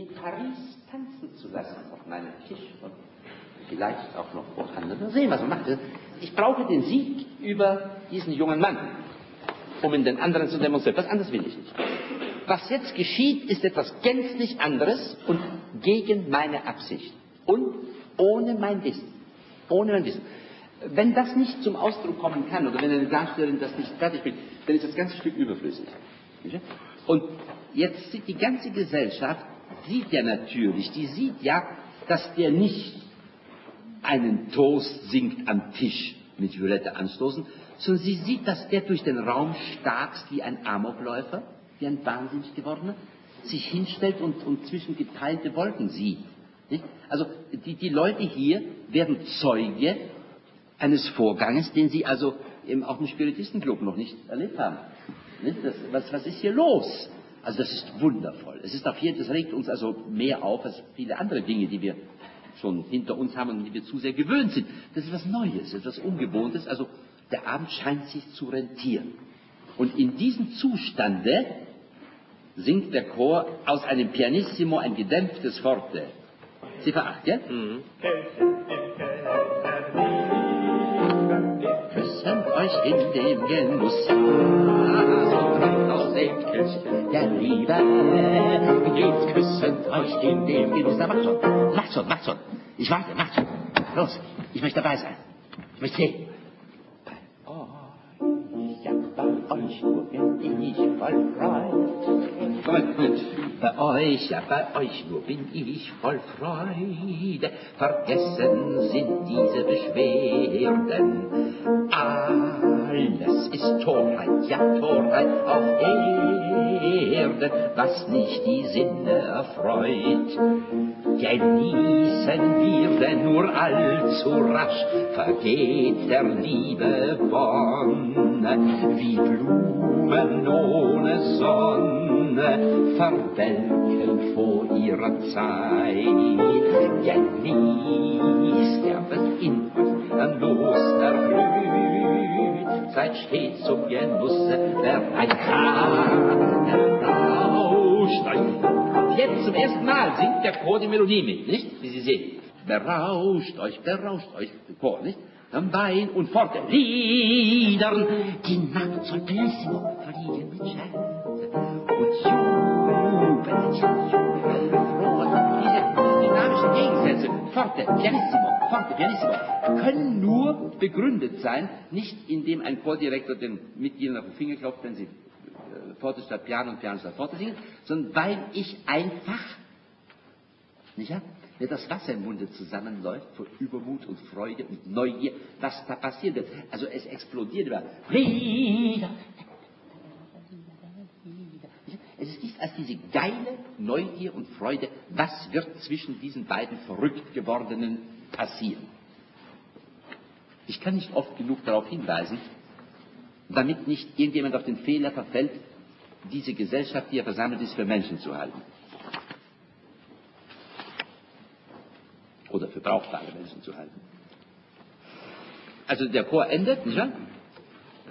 in Paris tanzen zu lassen auf meinem Tisch und vielleicht auch noch woanders. Mal sehen, was man macht. Ich brauche den Sieg über diesen jungen Mann, um in den anderen zu demonstrieren. Was anderes will ich nicht. Was jetzt geschieht, ist etwas gänzlich anderes und gegen meine Absicht. Und ohne mein Wissen. Ohne mein Wissen. Wenn das nicht zum Ausdruck kommen kann, oder wenn eine Darstellerin das nicht fertig bringt, dann ist das ganze Stück überflüssig. Und jetzt sieht die ganze Gesellschaft, sieht ja natürlich, die sieht ja, dass der nicht einen Toast singt am Tisch mit Violette anstoßen, sondern sie sieht, dass der durch den Raum starkst wie ein Amokläufer, wie ein wahnsinnig gewordener, sich hinstellt und, und zwischen geteilte Wolken sieht. Nicht? Also die, die Leute hier werden Zeuge eines Vorganges, den sie also eben auch im Spiritistenclub noch nicht erlebt haben. Nicht? Das, was, was ist hier los? Also das ist wundervoll. Es ist auf jeden, das regt uns also mehr auf als viele andere Dinge, die wir schon hinter uns haben und die wir zu sehr gewöhnt sind. Das ist was Neues, etwas Ungewohntes. Also der Abend scheint sich zu rentieren. Und in diesem Zustande singt der Chor aus einem Pianissimo ein gedämpftes Forte. Ziffer 8, ja? Mhm. Euch in dem Genuss, aus dem Kelch der Liebe. Geht küssend euch in dem Genuss. Na, macht schon, macht schon, macht schon. Ich warte, macht schon. Los, ich möchte dabei sein. Ich möchte sehen. Bei euch nur bin ich voll Freude. Bei euch, ja, bei euch nur bin ich voll Freude. Vergessen sind diese Beschwerden. Ja, auf Erden, was nicht die Sinne erfreut. Genießen wir denn nur allzu rasch, vergeht der Liebe Wonne, wie Blumen ohne Sonne verwelken vor ihrer Zeit. Genießt der in euch los erblüht, seid stets zum Genusse bereit. Berauscht euch. Jetzt zum ersten Mal singt der Chor die Melodie mit, nicht? Wie Sie sehen. Berauscht euch, berauscht euch, Chor, nicht? am Bein und fort Liedern. Die Nacht soll bellissimo fliegen mit Scherzen und jubeln, jubeln, forte, pianissimo, forte, pianissimo, können nur begründet sein, nicht indem ein Chordirektor den Mitgliedern auf den Finger klopft, wenn sie äh, Forte statt Piano und Piano statt Forte singen, sondern weil ich einfach, nicht wahr? wenn das Wasser im Munde zusammenläuft vor Übermut und Freude und Neugier, was da passieren wird. Also es explodiert über. Es ist nichts als diese geile Neugier und Freude, was wird zwischen diesen beiden verrückt gewordenen passieren. Ich kann nicht oft genug darauf hinweisen, damit nicht irgendjemand auf den Fehler verfällt, diese Gesellschaft, die er versammelt ist, für Menschen zu halten. oder für brauchbare Menschen zu halten. Also der Chor endet, nicht wahr?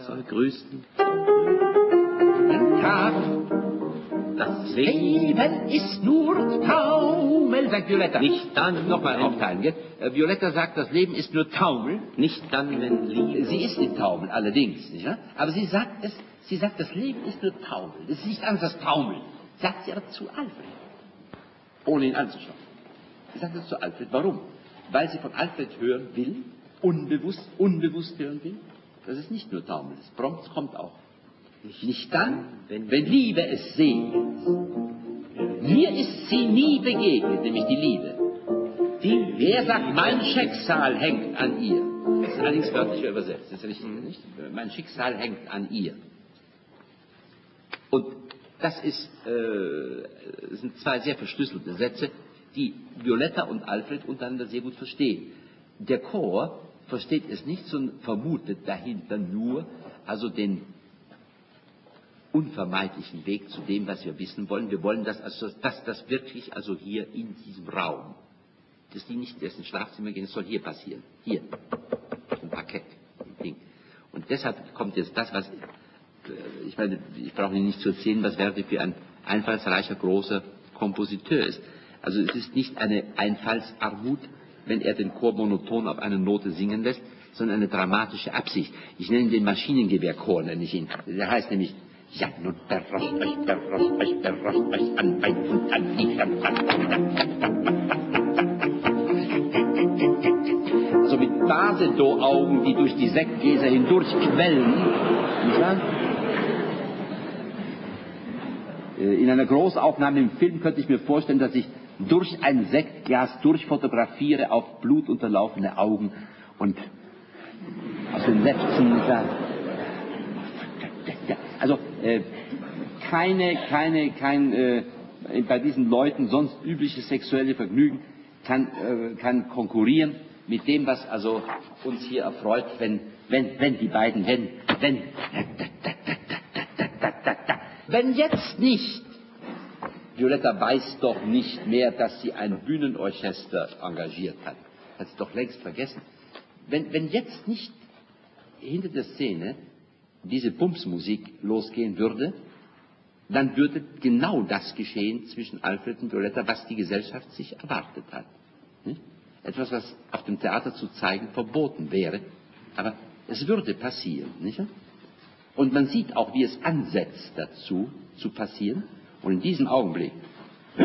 Soll grüßen. Ein Tag, das Leben ist nur Taumel, sagt Violetta. Nicht dann, nochmal aufteilen, gell? Äh, Violetta sagt, das Leben ist nur Taumel. Nicht dann, wenn Liebe. Sie ist nicht Taumel, allerdings, nicht wahr? Aber sie sagt es, sie sagt, das Leben ist nur Taumel. Es ist nicht anders als Taumel. Sagt sie aber zu Alfred. Ohne ihn anzuschauen. Sie sagt das zu Alfred. Warum? Weil sie von Alfred hören will, unbewusst, unbewusst hören will. Das ist nicht nur Taumel, das prompt kommt auch. Nicht dann, wenn, Liebe es segnet. Mir ist sie nie begegnet, nämlich die Liebe. Die, wer sagt, mein Schicksal hängt an ihr? Das ist allerdings wörtlich übersetzt, das ist richtig, nicht? Mein Schicksal hängt an ihr. Und das ist, äh, sind zwei sehr verschlüsselte Sätze, die Violetta und Alfred untereinander sehr gut verstehen. Der Chor versteht es nicht, sondern vermutet dahinter nur, also den unvermeidlichen Weg zu dem, was wir wissen wollen. Wir wollen, dass, also, dass das wirklich also hier in diesem Raum, dass die nicht erst ins Schlafzimmer gehen, es soll hier passieren. Hier. Ein Parkett. Ein Ding. Und deshalb kommt jetzt das, was, ich meine, ich brauche Ihnen nicht zu erzählen, was Verdi für ein einfallsreicher, großer Kompositeur ist. Also es ist nicht eine Einfallsarmut, wenn er den Chor monoton auf eine Note singen lässt, sondern eine dramatische Absicht. Ich nenne den Maschinengewehrchor, nenne ich ihn. Der heißt nämlich ja, nun berosst euch, berosst euch, berosst euch an Bein und an Viechern. Also mit Basedow-Augen, die durch die Sektgläser hindurch quellen. Nicht wahr? Äh, in einer Großaufnahme im Film könnte ich mir vorstellen, dass ich durch ein Sektglas durchfotografiere auf blutunterlaufene Augen und aus den Lefzen. Also äh, keine, keine, kein äh, bei diesen Leuten sonst übliches sexuelle Vergnügen kann, äh, kann konkurrieren mit dem, was also uns hier erfreut, wenn, wenn, wenn die beiden, wenn, wenn, wenn jetzt nicht, Violetta weiß doch nicht mehr, dass sie ein Bühnenorchester engagiert hat. Hat sie doch längst vergessen. Wenn, wenn jetzt nicht hinter der Szene diese Pumpsmusik losgehen würde, dann würde genau das geschehen zwischen Alfred und Violetta, was die Gesellschaft sich erwartet hat. Etwas, was auf dem Theater zu zeigen verboten wäre, aber es würde passieren. Nicht? Und man sieht auch, wie es ansetzt dazu, zu passieren. Und in diesem Augenblick. Die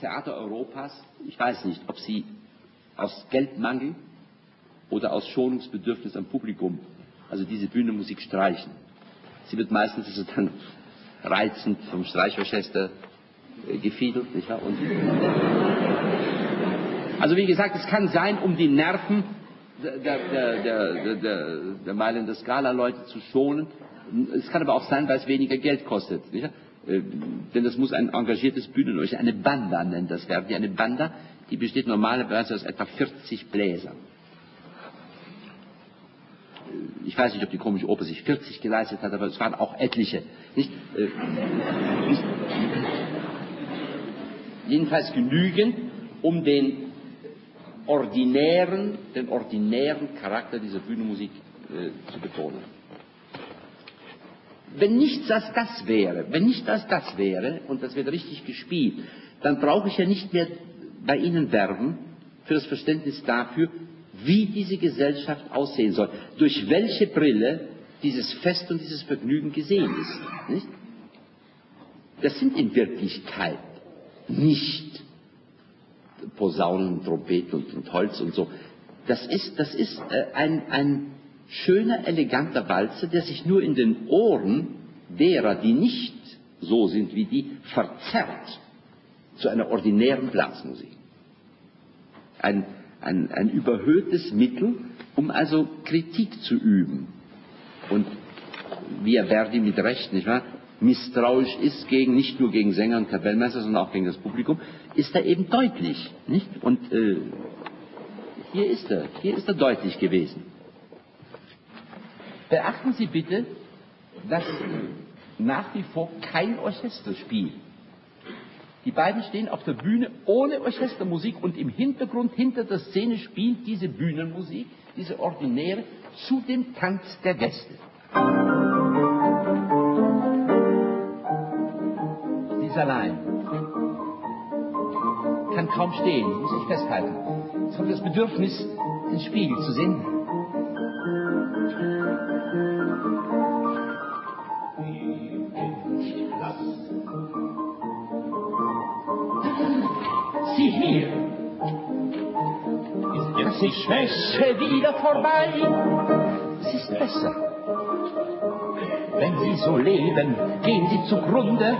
Theater Europas, ich weiß nicht, ob sie aus Geldmangel oder aus Schonungsbedürfnis am Publikum, also diese Bühnenmusik streichen. Sie wird meistens also dann reizend vom Streichorchester äh, gefiedelt, nicht wahr? Und also wie gesagt, es kann sein, um die Nerven der, der, der, der, der Meilen Skala-Leute zu schonen. Es kann aber auch sein, weil es weniger Geld kostet. Nicht? Äh, denn das muss ein engagiertes Bühnenorchester, eine Banda nennt das Verb. Eine Banda, die besteht normalerweise aus etwa 40 Bläsern. Ich weiß nicht, ob die komische Oper sich 40 geleistet hat, aber es waren auch etliche. Nicht? Äh, nicht? Jedenfalls genügend, um den ordinären, den ordinären Charakter dieser Bühnenmusik äh, zu betonen. Wenn nichts als das wäre, wenn nicht als das wäre und das wird richtig gespielt, dann brauche ich ja nicht mehr bei Ihnen werben für das Verständnis dafür, wie diese Gesellschaft aussehen soll, durch welche Brille dieses Fest und dieses Vergnügen gesehen ist. Nicht? Das sind in Wirklichkeit nicht Posaunen, Trompeten und, und, Holz und so. Das ist, das ist äh, ein, ein schöner, eleganter Walzer, der sich nur in den Ohren derer, die nicht so sind wie die, verzerrt zu einer ordinären Blasmusik. Ein, ein, ein überhöhtes Mittel, um also Kritik zu üben. Und wie er Verdi mit Recht, nicht wahr, misstrauisch ist gegen, nicht nur gegen Sänger und Kapellmeister, sondern auch gegen das Publikum, ist er eben deutlich, nicht? Und äh, hier ist er, hier ist er deutlich gewesen. Beachten Sie bitte, dass nach wie vor kein Orchester spielt. Die beiden stehen auf der Bühne ohne Orchestermusik und im Hintergrund, hinter der Szene spielt diese Bühnenmusik, diese ordinäre, zu dem Tanz der Gäste. Sie ist allein. Kann kaum stehen, muss sich festhalten. Es hat das Bedürfnis, den Spiegel zu sehen. Jetzt die Schwäche wieder vorbei? Es ist besser. Wenn Sie so leben, gehen Sie zugrunde.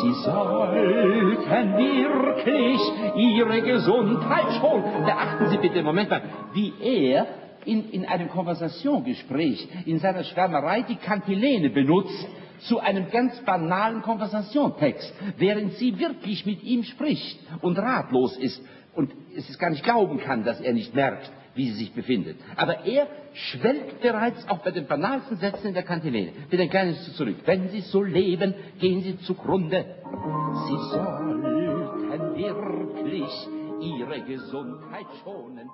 Sie sollten wirklich Ihre Gesundheit schonen. Beachten Sie bitte, Moment mal, wie er in, in einem Konversationgespräch, in seiner Schwärmerei die Kantilene benutzt zu einem ganz banalen Konversationtext, während sie wirklich mit ihm spricht und ratlos ist und es gar nicht glauben kann, dass er nicht merkt, wie sie sich befindet. Aber er schwelgt bereits auch bei den banalsten Sätzen in der Kantilene. Bitte ein kleines zurück. Wenn Sie so leben, gehen Sie zugrunde. Sie sollten wirklich Ihre Gesundheit schonen.